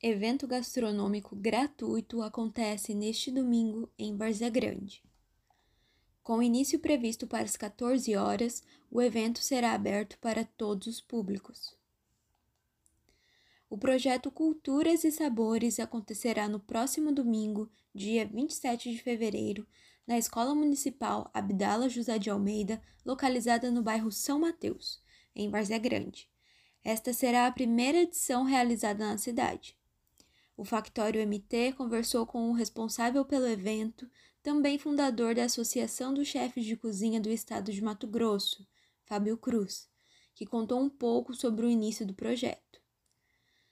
Evento gastronômico gratuito acontece neste domingo em Várzea Grande. Com início previsto para as 14 horas, o evento será aberto para todos os públicos. O projeto Culturas e Sabores acontecerá no próximo domingo, dia 27 de fevereiro, na Escola Municipal Abdala José de Almeida, localizada no bairro São Mateus, em Várzea Grande. Esta será a primeira edição realizada na cidade. O Factório MT conversou com o responsável pelo evento, também fundador da Associação dos Chefes de Cozinha do Estado de Mato Grosso, Fábio Cruz, que contou um pouco sobre o início do projeto.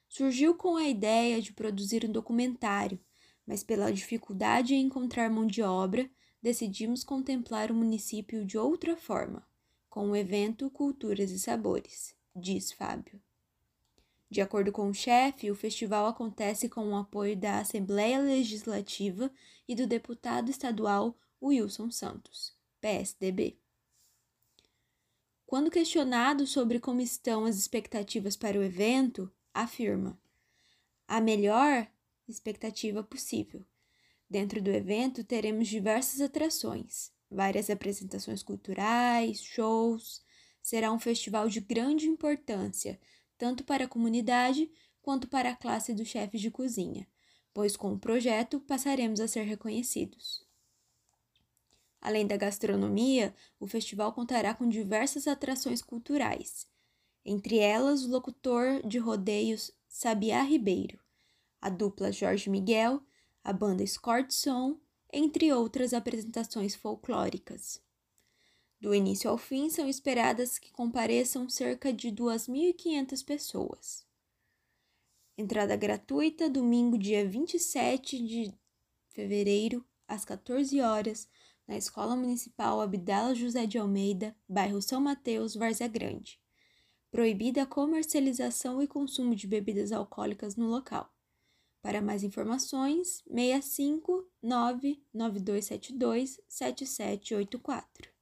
Surgiu com a ideia de produzir um documentário, mas pela dificuldade em encontrar mão de obra, decidimos contemplar o município de outra forma, com o evento Culturas e Sabores, diz Fábio. De acordo com o chefe, o festival acontece com o apoio da Assembleia Legislativa e do deputado estadual Wilson Santos, PSDB. Quando questionado sobre como estão as expectativas para o evento, afirma: a melhor expectativa possível. Dentro do evento teremos diversas atrações, várias apresentações culturais, shows. Será um festival de grande importância, tanto para a comunidade quanto para a classe dos chefes de cozinha, pois com o projeto passaremos a ser reconhecidos. Além da gastronomia, o festival contará com diversas atrações culturais, entre elas o locutor de rodeios Sabiá Ribeiro, a dupla Jorge Miguel, a banda Escort Som, entre outras apresentações folclóricas. Do início ao fim, são esperadas que compareçam cerca de 2.500 pessoas. Entrada gratuita, domingo, dia 27 de fevereiro, às 14 horas, na Escola Municipal Abdala José de Almeida, bairro São Mateus, Várzea Grande. Proibida a comercialização e consumo de bebidas alcoólicas no local. Para mais informações, 65 99272 7784.